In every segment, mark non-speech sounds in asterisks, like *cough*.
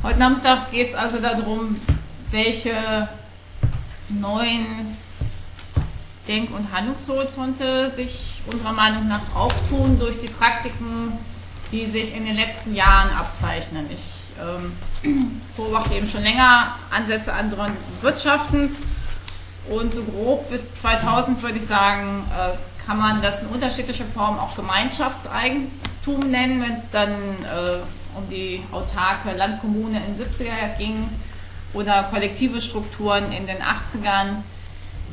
Heute Nachmittag geht es also darum, welche neuen Denk- und Handlungshorizonte sich unserer Meinung nach auftun durch die Praktiken, die sich in den letzten Jahren abzeichnen. Ich ähm, beobachte eben schon länger Ansätze anderen Wirtschaftens und so grob bis 2000 würde ich sagen, äh, kann man das in unterschiedlicher Form auch Gemeinschaftseigentum nennen, wenn es dann äh, um die autarke Landkommune in den 70er ging oder kollektive Strukturen in den 80ern.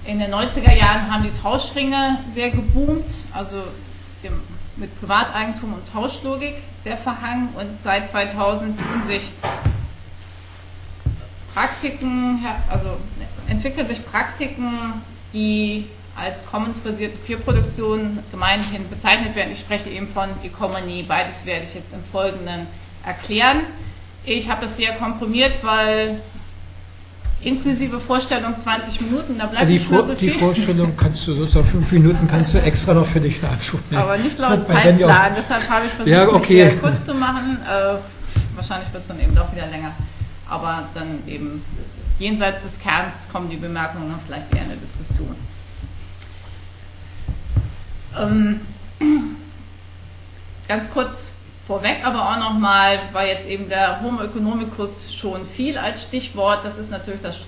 In den 90er Jahren haben die Tauschringe sehr geboomt, also mit Privateigentum und Tauschlogik sehr verhangen und seit 2000 tun sich Praktiken, also entwickeln sich Praktiken, die als commons-basierte Peer-Produktion gemeinhin bezeichnet werden. Ich spreche eben von Economy, beides werde ich jetzt im Folgenden erklären. Ich habe es sehr komprimiert, weil inklusive Vorstellung 20 Minuten, da bleibt die, nicht mehr so viel. Die Vorstellung kannst du, so fünf Minuten kannst du extra noch für dich nachschauen. Aber nicht laut Zeitplan, deshalb habe ich versucht, ja, okay. mich kurz zu machen. Äh, wahrscheinlich wird es dann eben doch wieder länger. Aber dann eben jenseits des Kerns kommen die Bemerkungen dann vielleicht eher in der Diskussion. Ähm, *clears throat* ganz kurz vorweg aber auch nochmal, weil jetzt eben der Homo economicus schon viel als Stichwort, das ist natürlich das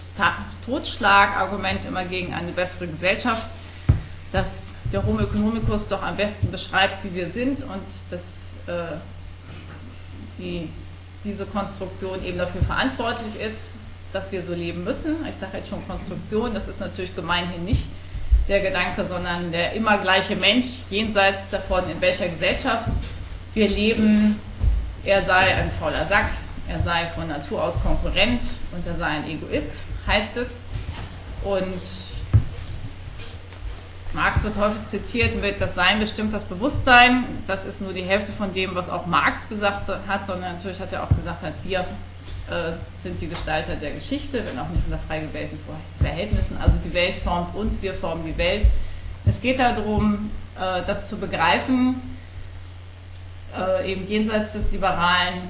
Totschlagargument immer gegen eine bessere Gesellschaft, dass der Homo economicus doch am besten beschreibt, wie wir sind und dass äh, die, diese Konstruktion eben dafür verantwortlich ist, dass wir so leben müssen. Ich sage jetzt schon Konstruktion, das ist natürlich gemeinhin nicht der Gedanke, sondern der immer gleiche Mensch, jenseits davon, in welcher Gesellschaft wir leben, er sei ein fauler Sack, er sei von Natur aus Konkurrent und er sei ein Egoist, heißt es. Und Marx wird häufig zitiert mit, das Sein bestimmt das Bewusstsein. Das ist nur die Hälfte von dem, was auch Marx gesagt hat, sondern natürlich hat er auch gesagt, hat, wir äh, sind die Gestalter der Geschichte, wenn auch nicht unter frei gewählten Verhältnissen. Also die Welt formt uns, wir formen die Welt. Es geht darum, äh, das zu begreifen, äh, eben jenseits des liberalen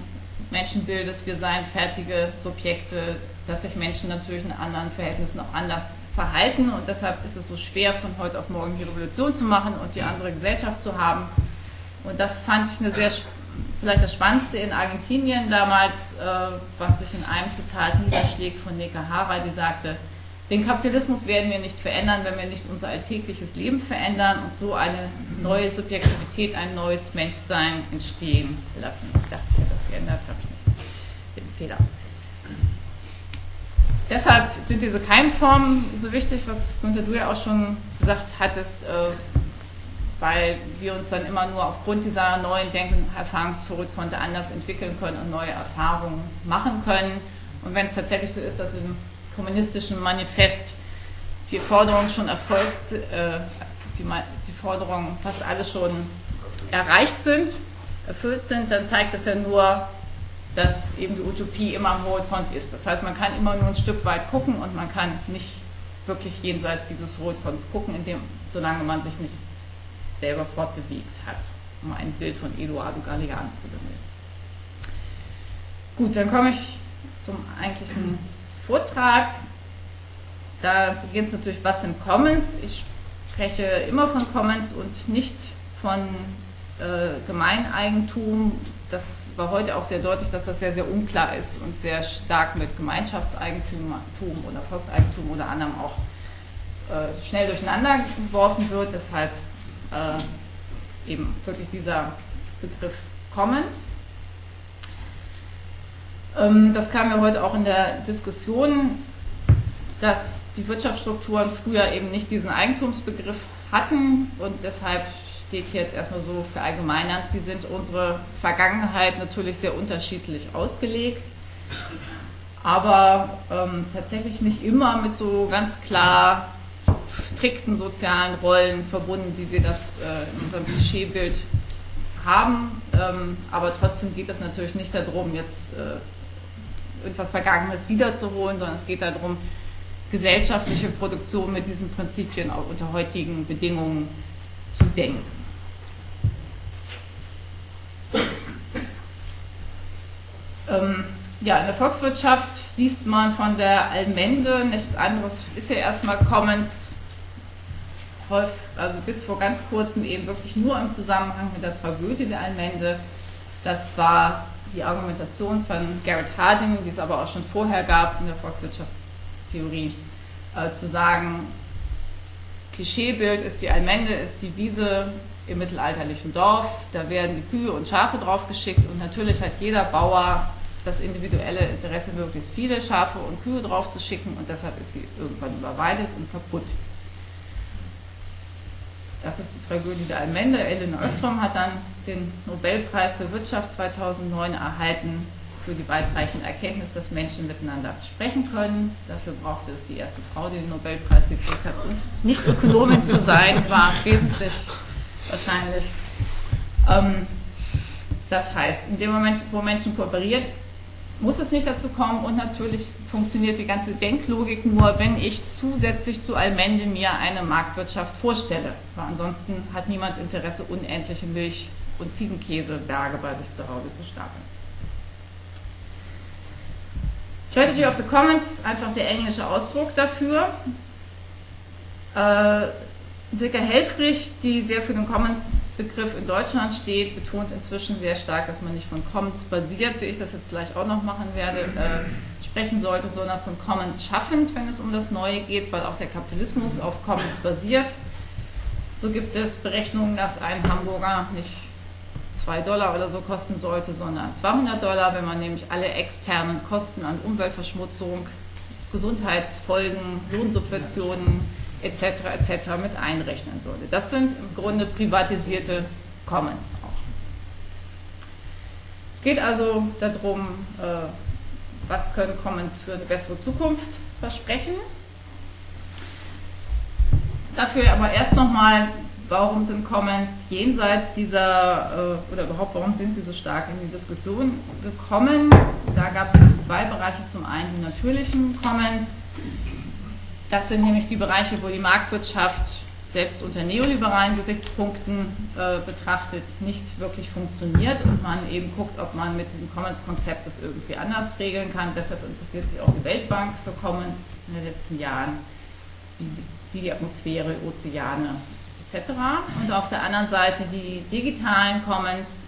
Menschenbildes, wir seien fertige Subjekte, dass sich Menschen natürlich in anderen Verhältnissen auch anders verhalten und deshalb ist es so schwer, von heute auf morgen die Revolution zu machen und die andere Gesellschaft zu haben. Und das fand ich eine sehr, vielleicht das Spannendste in Argentinien damals, äh, was sich in einem Zitat niederschlägt von Neka Hara, die sagte, den Kapitalismus werden wir nicht verändern, wenn wir nicht unser alltägliches Leben verändern und so eine neue Subjektivität, ein neues Menschsein entstehen lassen. Ich dachte, ich hätte das geändert, habe ich nicht. Den Fehler. Deshalb sind diese Keimformen so wichtig, was Günther du ja auch schon gesagt hattest, äh, weil wir uns dann immer nur aufgrund dieser neuen Denk- und Erfahrungshorizonte anders entwickeln können und neue Erfahrungen machen können. Und wenn es tatsächlich so ist, dass im kommunistischen Manifest die Forderungen schon erfolgt, äh, die, die Forderungen fast alle schon erreicht sind, erfüllt sind, dann zeigt das ja nur, dass eben die Utopie immer am Horizont ist. Das heißt, man kann immer nur ein Stück weit gucken und man kann nicht wirklich jenseits dieses Horizonts gucken, indem, solange man sich nicht selber fortbewegt hat, um ein Bild von Eduardo Galeano zu bemühen. Gut, dann komme ich zum eigentlichen Vortrag. Da beginnt es natürlich, was sind Commons? Ich spreche immer von Commons und nicht von äh, Gemeineigentum. Das war heute auch sehr deutlich, dass das sehr, sehr unklar ist und sehr stark mit Gemeinschaftseigentum oder Volkseigentum oder anderem auch äh, schnell durcheinander geworfen wird. Deshalb äh, eben wirklich dieser Begriff Commons. Ähm, das kam ja heute auch in der Diskussion, dass die Wirtschaftsstrukturen früher eben nicht diesen Eigentumsbegriff hatten und deshalb steht hier jetzt erstmal so verallgemeinert, sie sind unsere Vergangenheit natürlich sehr unterschiedlich ausgelegt, aber ähm, tatsächlich nicht immer mit so ganz klar strikten sozialen Rollen verbunden, wie wir das äh, in unserem Klischeebild haben. Ähm, aber trotzdem geht es natürlich nicht darum, jetzt äh, etwas Vergangenes wiederzuholen, sondern es geht darum, gesellschaftliche Produktion mit diesen Prinzipien auch unter heutigen Bedingungen zu denken. Ähm, ja, in der Volkswirtschaft liest man von der Allmende, nichts anderes ist ja erstmal Commons, also bis vor ganz kurzem eben wirklich nur im Zusammenhang mit der Tragödie der Allmende. Das war die Argumentation von Garrett Harding, die es aber auch schon vorher gab in der Volkswirtschaftstheorie, äh, zu sagen, Klischeebild ist die Allmende, ist die Wiese im mittelalterlichen Dorf, da werden die Kühe und Schafe draufgeschickt und natürlich hat jeder Bauer das individuelle Interesse, möglichst viele Schafe und Kühe draufzuschicken und deshalb ist sie irgendwann überweidet und kaputt. Das ist die Tragödie der Allmende. Ellen Ostrom hat dann den Nobelpreis für Wirtschaft 2009 erhalten für die weitreichende Erkenntnis, dass Menschen miteinander sprechen können. Dafür brauchte es die erste Frau, die den Nobelpreis gekriegt hat. Und nicht Ökonomin zu sein, war wesentlich wahrscheinlich. Ähm, das heißt, in dem Moment, wo Menschen kooperieren, muss es nicht dazu kommen und natürlich funktioniert die ganze Denklogik nur, wenn ich zusätzlich zu Allmende mir eine Marktwirtschaft vorstelle. Weil ansonsten hat niemand Interesse, unendliche Milch- und Ziegenkäseberge bei sich zu Hause zu stapeln. Strategy of the Commons, einfach der englische Ausdruck dafür. Äh, Silke Helfrich, die sehr für den Commons Begriff in Deutschland steht, betont inzwischen sehr stark, dass man nicht von Commons basiert, wie ich das jetzt gleich auch noch machen werde, äh, sprechen sollte, sondern von Commons schaffend, wenn es um das Neue geht, weil auch der Kapitalismus auf Commons basiert. So gibt es Berechnungen, dass ein Hamburger nicht 2 Dollar oder so kosten sollte, sondern 200 Dollar, wenn man nämlich alle externen Kosten an Umweltverschmutzung, Gesundheitsfolgen, Lohnsubventionen, etc. etc. mit einrechnen würde. Das sind im Grunde privatisierte Commons auch. Es geht also darum, äh, was können Commons für eine bessere Zukunft versprechen. Dafür aber erst nochmal, warum sind Commons jenseits dieser, äh, oder überhaupt, warum sind sie so stark in die Diskussion gekommen? Da gab es zwei Bereiche. Zum einen die natürlichen Commons, das sind nämlich die Bereiche, wo die Marktwirtschaft selbst unter neoliberalen Gesichtspunkten äh, betrachtet nicht wirklich funktioniert und man eben guckt, ob man mit diesem Commons-Konzept das irgendwie anders regeln kann. Deshalb interessiert sich auch die Weltbank für Commons in den letzten Jahren, wie, die Atmosphäre, Ozeane etc. Und auf der anderen Seite die digitalen Commons,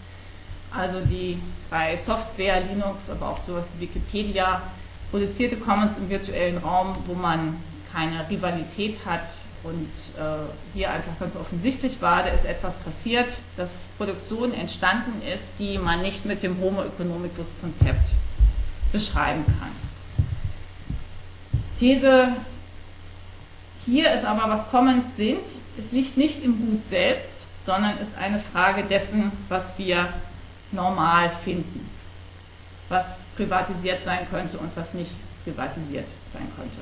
also die bei Software, Linux, aber auch sowas wie Wikipedia produzierte Commons im virtuellen Raum, wo man keine Rivalität hat. Und äh, hier einfach ganz offensichtlich war, da ist etwas passiert, dass Produktion entstanden ist, die man nicht mit dem Homo economicus Konzept beschreiben kann. These hier ist aber, was Commons sind. Es liegt nicht im Gut selbst, sondern ist eine Frage dessen, was wir normal finden. Was privatisiert sein könnte und was nicht privatisiert sein könnte.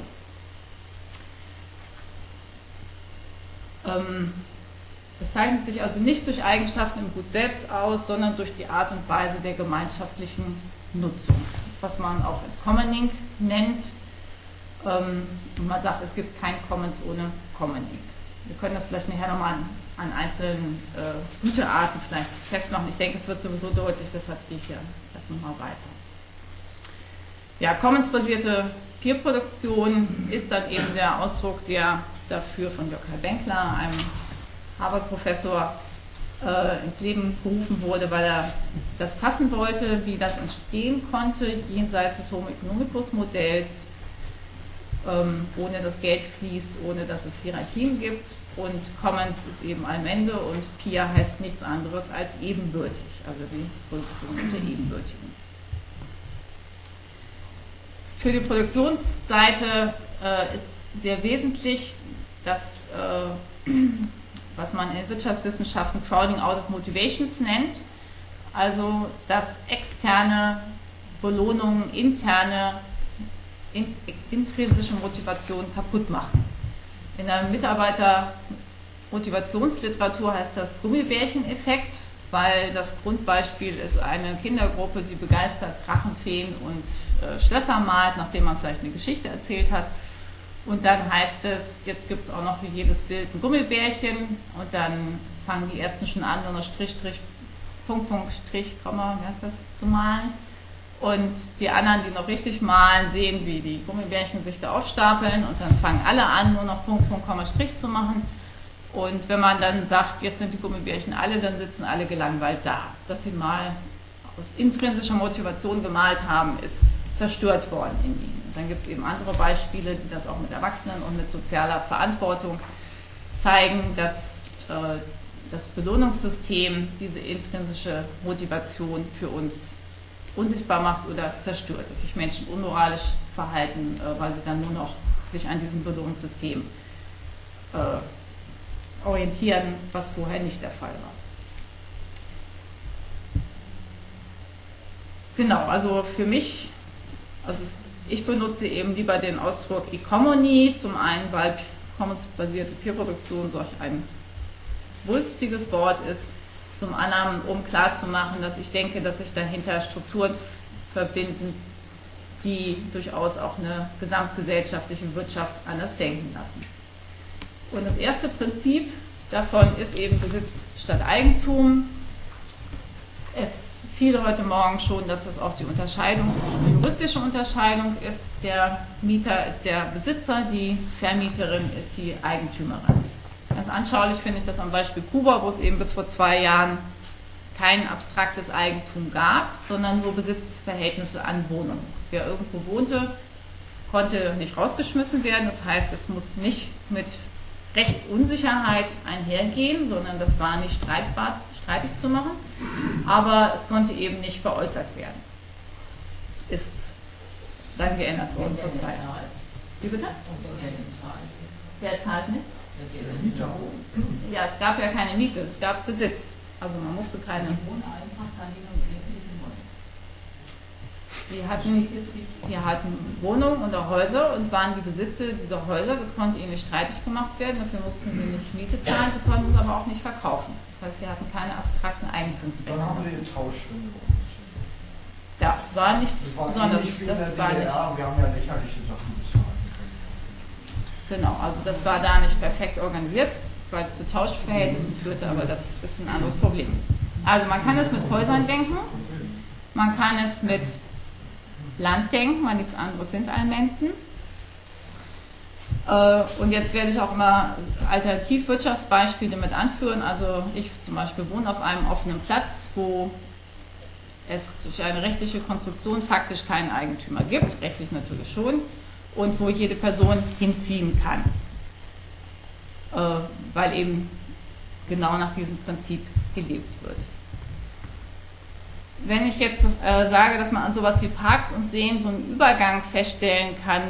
Es zeichnet sich also nicht durch Eigenschaften im Gut selbst aus, sondern durch die Art und Weise der gemeinschaftlichen Nutzung, was man auch als Commoning nennt. Ähm, und man sagt, es gibt kein Commons ohne Commoning. Wir können das vielleicht nachher nochmal an, einzelnen äh, Gütearten vielleicht festmachen. Ich denke, es wird sowieso deutlich, deshalb gehe ich hier erst nochmal weiter. Ja, Commons-basierte Peer-Produktion ist dann eben der Ausdruck der dafür von Jörg Benkler, einem Harvard-Professor, äh, ins Leben gerufen wurde, weil er das fassen wollte, wie das entstehen konnte, jenseits des Homo economicus Modells, ähm, ohne dass Geld fließt, ohne dass es Hierarchien gibt. Und Commons ist eben Allmende und Peer heißt nichts anderes als ebenbürtig, also die Produktion unter Ebenbürtigen. Für die Produktionsseite äh, ist sehr wesentlich, das, äh, was man in Wirtschaftswissenschaften Crowding out of Motivations nennt, also dass externe Belohnungen interne in, intrinsische Motivation kaputt machen. In der Mitarbeitermotivationsliteratur heißt das Gummibärchen-Effekt, weil das Grundbeispiel ist eine Kindergruppe, die begeistert Drachenfeen und äh, Schlösser malt, nachdem man vielleicht eine Geschichte erzählt hat. Und dann heißt es, jetzt gibt es auch noch für jedes Bild ein Gummibärchen und dann fangen die ersten schon an, nur noch Strich, Strich, Punkt, Punkt, Strich, Komma, wie heißt das, zu malen. Und die anderen, die noch richtig malen, sehen, wie die Gummibärchen sich da aufstapeln und dann fangen alle an, nur noch Punkt, Punkt, Komma, Strich zu machen. Und wenn man dann sagt, jetzt sind die Gummibärchen alle, dann sitzen alle gelangweilt da. Dass sie mal aus intrinsischer Motivation gemalt haben, ist zerstört worden in ihnen. Dann gibt es eben andere Beispiele, die das auch mit Erwachsenen und mit sozialer Verantwortung zeigen, dass äh, das Belohnungssystem diese intrinsische Motivation für uns unsichtbar macht oder zerstört, dass sich Menschen unmoralisch verhalten, äh, weil sie dann nur noch sich an diesem Belohnungssystem äh, orientieren, was vorher nicht der Fall war. Genau, also für mich, also ich benutze eben lieber den Ausdruck Economy, zum einen, weil commons-basierte Peerproduktion solch ein wulstiges Wort ist, zum anderen, um klarzumachen, dass ich denke, dass sich dahinter Strukturen verbinden, die durchaus auch eine gesamtgesellschaftliche Wirtschaft anders denken lassen. Und das erste Prinzip davon ist eben Besitz statt Eigentum. Es fiel heute Morgen schon, dass das auch die Unterscheidung, die juristische Unterscheidung ist. Der Mieter ist der Besitzer, die Vermieterin ist die Eigentümerin. Ganz anschaulich finde ich das am Beispiel Kuba, wo es eben bis vor zwei Jahren kein abstraktes Eigentum gab, sondern nur Besitzverhältnisse an Wohnungen. Wer irgendwo wohnte, konnte nicht rausgeschmissen werden. Das heißt, es muss nicht mit Rechtsunsicherheit einhergehen, sondern das war nicht streitbar, streitig zu machen. Aber es konnte eben nicht veräußert werden. Ist dann geändert worden vor zwei Jahren. Wie bitte? Wer zahlt nicht? Ja, es gab ja keine Miete, es gab Besitz. Also man musste keine. Die hatten, die hatten Wohnungen oder Häuser und waren die Besitzer dieser Häuser. Das konnte ihnen nicht streitig gemacht werden, dafür mussten sie nicht Miete zahlen, sie konnten es aber auch nicht verkaufen. Das heißt, sie hatten keine abstrakten Eigentumsrechte. Dann haben wir den Tausch Ja, war nicht das war besonders. Das war nicht. Wir haben ja lächerliche Sachen Genau, also das war da nicht perfekt organisiert, weil es zu Tauschverhältnissen führte, aber das ist ein anderes Problem. Also man kann es mit Häusern denken, man kann es mit Land denken, weil nichts anderes sind Almenten. Äh, und jetzt werde ich auch immer Alternativwirtschaftsbeispiele mit anführen. Also ich zum Beispiel wohne auf einem offenen Platz, wo es durch eine rechtliche Konstruktion faktisch keinen Eigentümer gibt, rechtlich natürlich schon und wo jede Person hinziehen kann, äh, weil eben genau nach diesem Prinzip gelebt wird. Wenn ich jetzt äh, sage, dass man an sowas wie Parks und Seen so einen Übergang feststellen kann,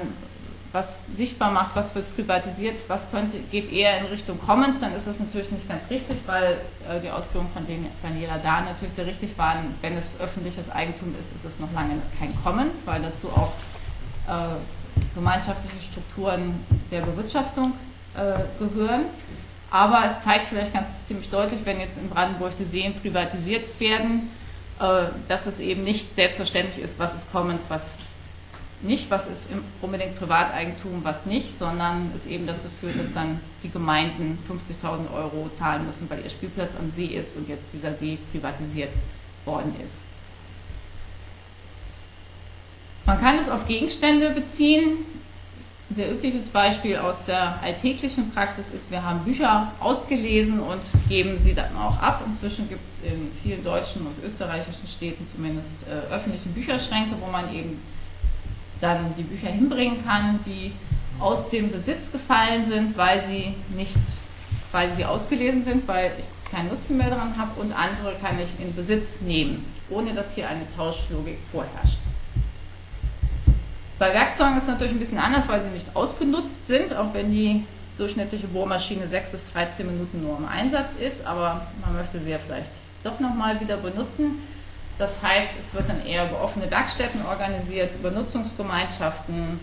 was sichtbar macht, was wird privatisiert, was könnte, geht eher in Richtung Commons, dann ist das natürlich nicht ganz richtig, weil äh, die Ausführungen von Daniela da natürlich sehr richtig waren. Wenn es öffentliches Eigentum ist, ist es noch lange kein Commons, weil dazu auch äh, gemeinschaftliche Strukturen der Bewirtschaftung äh, gehören. Aber es zeigt vielleicht ganz ziemlich deutlich, wenn jetzt in Brandenburg die Seen privatisiert werden, dass es eben nicht selbstverständlich ist, was ist Commons, was nicht, was ist unbedingt Privateigentum, was nicht, sondern es eben dazu führt, dass dann die Gemeinden 50.000 Euro zahlen müssen, weil ihr Spielplatz am See ist und jetzt dieser See privatisiert worden ist. Man kann es auf Gegenstände beziehen. Ein sehr übliches Beispiel aus der alltäglichen Praxis ist, wir haben Bücher ausgelesen und geben sie dann auch ab. Inzwischen gibt es in vielen deutschen und österreichischen Städten zumindest äh, öffentliche Bücherschränke, wo man eben dann die Bücher hinbringen kann, die aus dem Besitz gefallen sind, weil sie nicht, weil sie ausgelesen sind, weil ich keinen Nutzen mehr daran habe und andere kann ich in Besitz nehmen, ohne dass hier eine Tauschlogik vorherrscht. Bei Werkzeugen ist es natürlich ein bisschen anders, weil sie nicht ausgenutzt sind, auch wenn die durchschnittliche Bohrmaschine 6 bis 13 Minuten nur im Einsatz ist, aber man möchte sie ja vielleicht doch nochmal wieder benutzen. Das heißt, es wird dann eher über offene Werkstätten organisiert, über Nutzungsgemeinschaften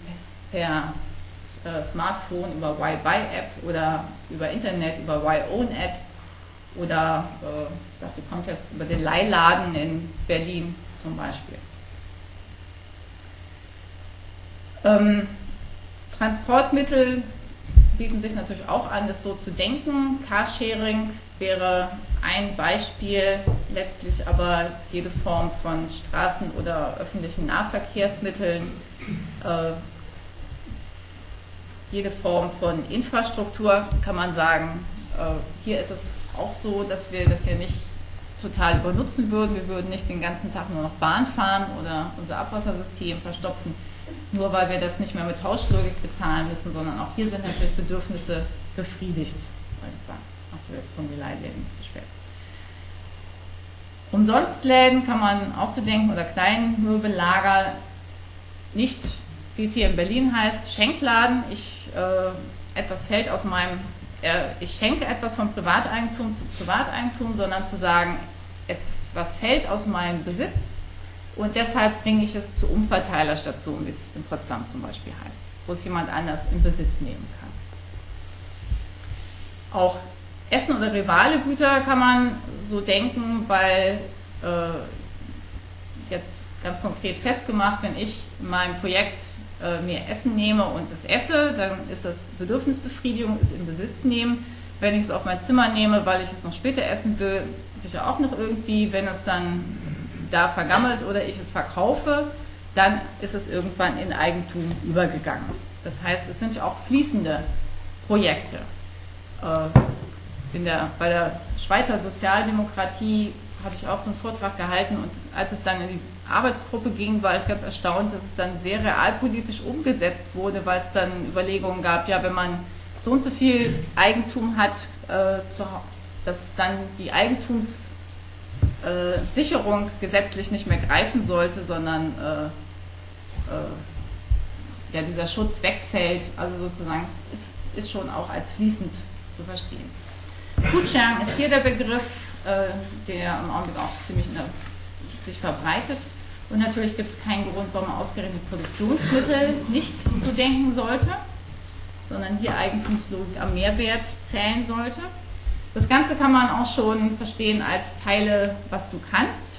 per äh, Smartphone, über Y-Buy-App oder über Internet, über Y-Own-App oder äh, die kommt jetzt über den Leihladen in Berlin zum Beispiel. Ähm, Transportmittel bieten sich natürlich auch an, das so zu denken. Carsharing wäre ein Beispiel, letztlich aber jede Form von Straßen- oder öffentlichen Nahverkehrsmitteln, äh, jede Form von Infrastruktur, kann man sagen. Äh, hier ist es auch so, dass wir das ja nicht total übernutzen würden. Wir würden nicht den ganzen Tag nur noch Bahn fahren oder unser Abwassersystem verstopfen, nur weil wir das nicht mehr mit Tauschlogik bezahlen müssen, sondern auch hier sind natürlich Bedürfnisse befriedigt. Achso, jetzt die Leihläden zu spät. Umsonstläden kann man auch so denken oder Kleinmöbellager, nicht wie es hier in Berlin heißt, Schenkladen. Ich, äh, etwas fällt aus meinem, äh, ich schenke etwas von Privateigentum zu Privateigentum, sondern zu sagen, es, was fällt aus meinem Besitz und deshalb bringe ich es zur Umverteilerstation, wie es in Potsdam zum Beispiel heißt, wo es jemand anders in Besitz nehmen kann. Auch Essen- oder Rivale-Güter kann man so denken, weil äh, jetzt ganz konkret festgemacht, wenn ich in meinem Projekt äh, mir Essen nehme und es esse, dann ist das Bedürfnisbefriedigung, ist in Besitz nehmen. Wenn ich es auf mein Zimmer nehme, weil ich es noch später essen will, sicher auch noch irgendwie. Wenn es dann da vergammelt oder ich es verkaufe, dann ist es irgendwann in Eigentum übergegangen. Das heißt, es sind ja auch fließende Projekte. Äh, in der, bei der Schweizer Sozialdemokratie habe ich auch so einen Vortrag gehalten und als es dann in die Arbeitsgruppe ging, war ich ganz erstaunt, dass es dann sehr realpolitisch umgesetzt wurde, weil es dann Überlegungen gab, ja, wenn man so und so viel Eigentum hat, äh, dass dann die Eigentumssicherung äh, gesetzlich nicht mehr greifen sollte, sondern äh, äh, ja, dieser Schutz wegfällt. Also sozusagen, ist, ist schon auch als fließend zu verstehen. Foodsharing ist hier der Begriff, der im Augenblick auch ziemlich der, sich verbreitet. Und natürlich gibt es keinen Grund, warum man ausgerechnet Produktionsmittel nicht so denken sollte, sondern hier Eigentumslogik am Mehrwert zählen sollte. Das Ganze kann man auch schon verstehen als Teile, was du kannst.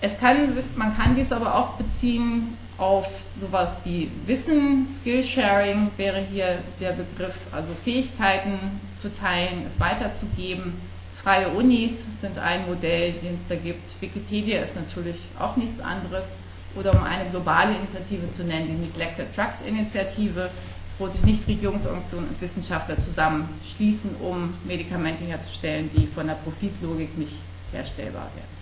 Es kann, man kann dies aber auch beziehen auf sowas wie Wissen, Skillsharing wäre hier der Begriff, also Fähigkeiten zu teilen, es weiterzugeben Freie Unis sind ein Modell, den es da gibt. Wikipedia ist natürlich auch nichts anderes. Oder um eine globale Initiative zu nennen, die Neglected Drugs Initiative, wo sich Nichtregierungsorganisationen und Wissenschaftler zusammenschließen, um Medikamente herzustellen, die von der Profitlogik nicht herstellbar werden.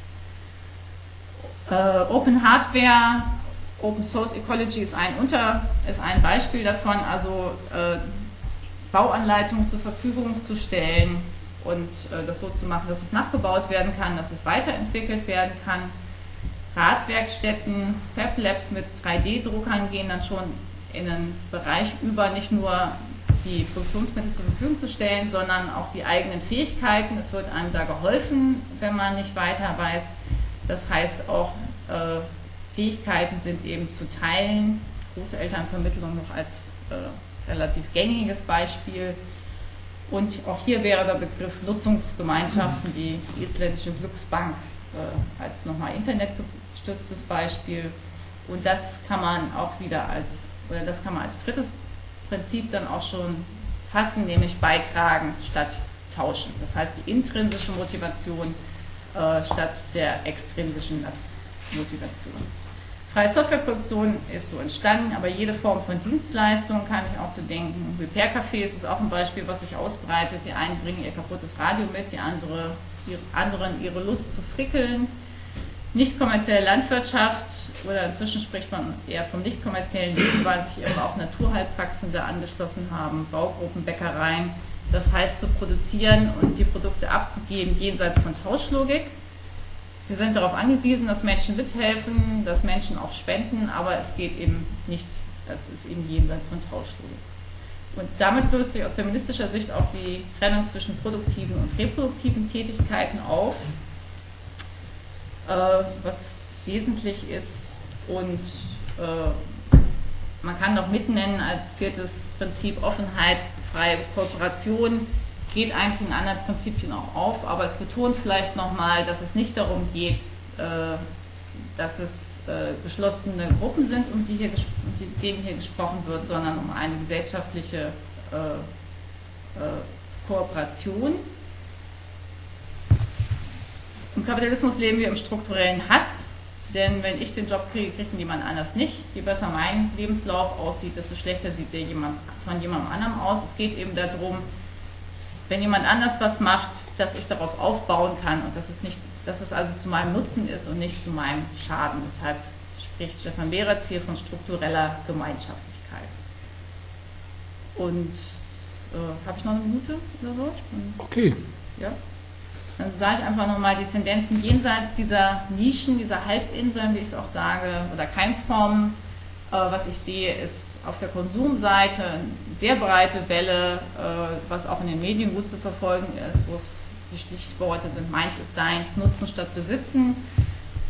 Äh, Open Hardware, Open Source Ecology ist ein, Unter, ist ein Beispiel davon, also äh, Bauanleitungen zur Verfügung zu stellen, und äh, das so zu machen, dass es nachgebaut werden kann, dass es weiterentwickelt werden kann. Radwerkstätten, Fab Labs mit 3D-Druckern gehen dann schon in einen Bereich über, nicht nur die Produktionsmittel zur Verfügung zu stellen, sondern auch die eigenen Fähigkeiten. Es wird einem da geholfen, wenn man nicht weiter weiß. Das heißt auch, äh, Fähigkeiten sind eben zu teilen. Großelternvermittlung noch als äh, relativ gängiges Beispiel. Und auch hier wäre der Begriff Nutzungsgemeinschaften, die isländische Glücksbank äh, als nochmal internetgestütztes Beispiel. Und das kann man auch wieder als, oder das kann man als drittes Prinzip dann auch schon fassen, nämlich beitragen statt tauschen. Das heißt die intrinsische Motivation äh, statt der extrinsischen Motivation. Freie Softwareproduktion ist so entstanden, aber jede Form von Dienstleistung kann ich auch so denken. Repair-Cafés ist auch ein Beispiel, was sich ausbreitet. Die einen bringen ihr kaputtes Radio mit, die andere, die anderen ihre Lust zu frickeln. Nicht kommerzielle Landwirtschaft oder inzwischen spricht man eher vom nicht kommerziellen Leben, weil sich eben auch Naturheilpraxen da angeschlossen haben, Baugruppen, Bäckereien. Das heißt zu produzieren und die Produkte abzugeben jenseits von Tauschlogik Sie sind darauf angewiesen, dass Menschen mithelfen, dass Menschen auch spenden, aber es geht eben nicht, das ist eben jenseits von Tauschlogik. Und damit löst sich aus feministischer Sicht auch die Trennung zwischen produktiven und reproduktiven Tätigkeiten auf, was wesentlich ist. Und äh, man kann noch mitnennen als viertes Prinzip Offenheit, freie Kooperation, geht eigentlich in anderen Prinzipien auch auf, aber es betont vielleicht nochmal, dass es nicht darum geht, äh, dass es äh, geschlossene Gruppen sind, um die hier, um denen hier gesprochen wird, sondern um eine gesellschaftliche äh, äh, Kooperation. Im Kapitalismus leben wir im strukturellen Hass, denn wenn ich den Job kriege, kriegt ihn jemand anders nicht. Je besser mein Lebenslauf aussieht, desto schlechter sieht der jemand, von jemandem anderem aus. Es geht eben darum, wenn jemand anders was macht, dass ich darauf aufbauen kann und dass es, nicht, dass es also zu meinem Nutzen ist und nicht zu meinem Schaden. Deshalb spricht Stefan Beretz hier von struktureller Gemeinschaftlichkeit. Und äh, habe ich noch eine Minute oder so? Okay. Ja. Dann sage ich einfach nochmal die Tendenzen jenseits dieser Nischen, dieser Halbinseln, wie ich es auch sage, oder Keimformen. Äh, was ich sehe, ist auf der Konsumseite eine sehr breite Welle, äh, was auch in den Medien gut zu verfolgen ist, wo die Stichworte sind, meins ist deins, nutzen statt besitzen,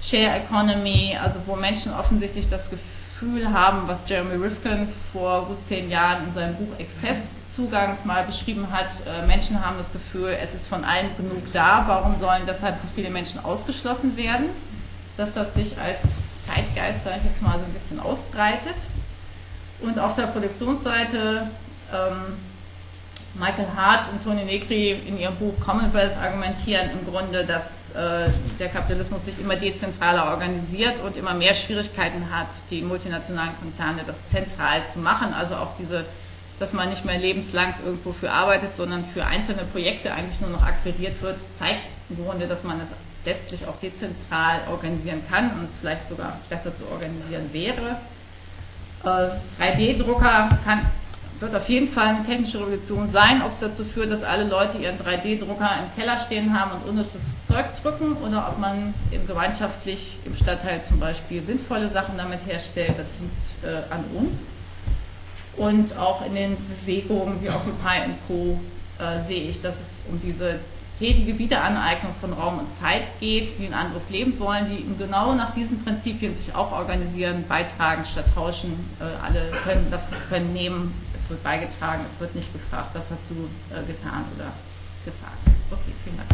Share Economy, also wo Menschen offensichtlich das Gefühl haben, was Jeremy Rifkin vor gut zehn Jahren in seinem Buch Exzesszugang mal beschrieben hat, äh, Menschen haben das Gefühl, es ist von allem genug da, warum sollen deshalb so viele Menschen ausgeschlossen werden, dass das sich als Zeitgeist, sage ich jetzt mal, so ein bisschen ausbreitet. Und auf der Produktionsseite ähm, Michael Hart und Toni Negri in ihrem Buch Commonwealth argumentieren im Grunde, dass äh, der Kapitalismus sich immer dezentraler organisiert und immer mehr Schwierigkeiten hat, die multinationalen Konzerne das zentral zu machen. Also auch diese, dass man nicht mehr lebenslang irgendwo für arbeitet, sondern für einzelne Projekte eigentlich nur noch akquiriert wird, zeigt im Grunde, dass man es letztlich auch dezentral organisieren kann und es vielleicht sogar besser zu organisieren wäre. 3D-Drucker äh, wird auf jeden Fall eine technische Revolution sein, ob es dazu führt, dass alle Leute ihren 3D-Drucker im Keller stehen haben und unnützes Zeug drücken oder ob man eben gemeinschaftlich im Stadtteil zum Beispiel sinnvolle Sachen damit herstellt, das liegt äh, an uns. Und auch in den Bewegungen wie Occupy Co. Äh, sehe ich, dass es um diese tätige Wiederaneignung von Raum und Zeit geht, die ein anderes Leben wollen, die genau nach diesen Prinzipien sich auch organisieren, beitragen statt tauschen. Äh, alle können, können nehmen, es wird beigetragen, es wird nicht gefragt, was hast du äh, getan oder gesagt. Okay, vielen Dank.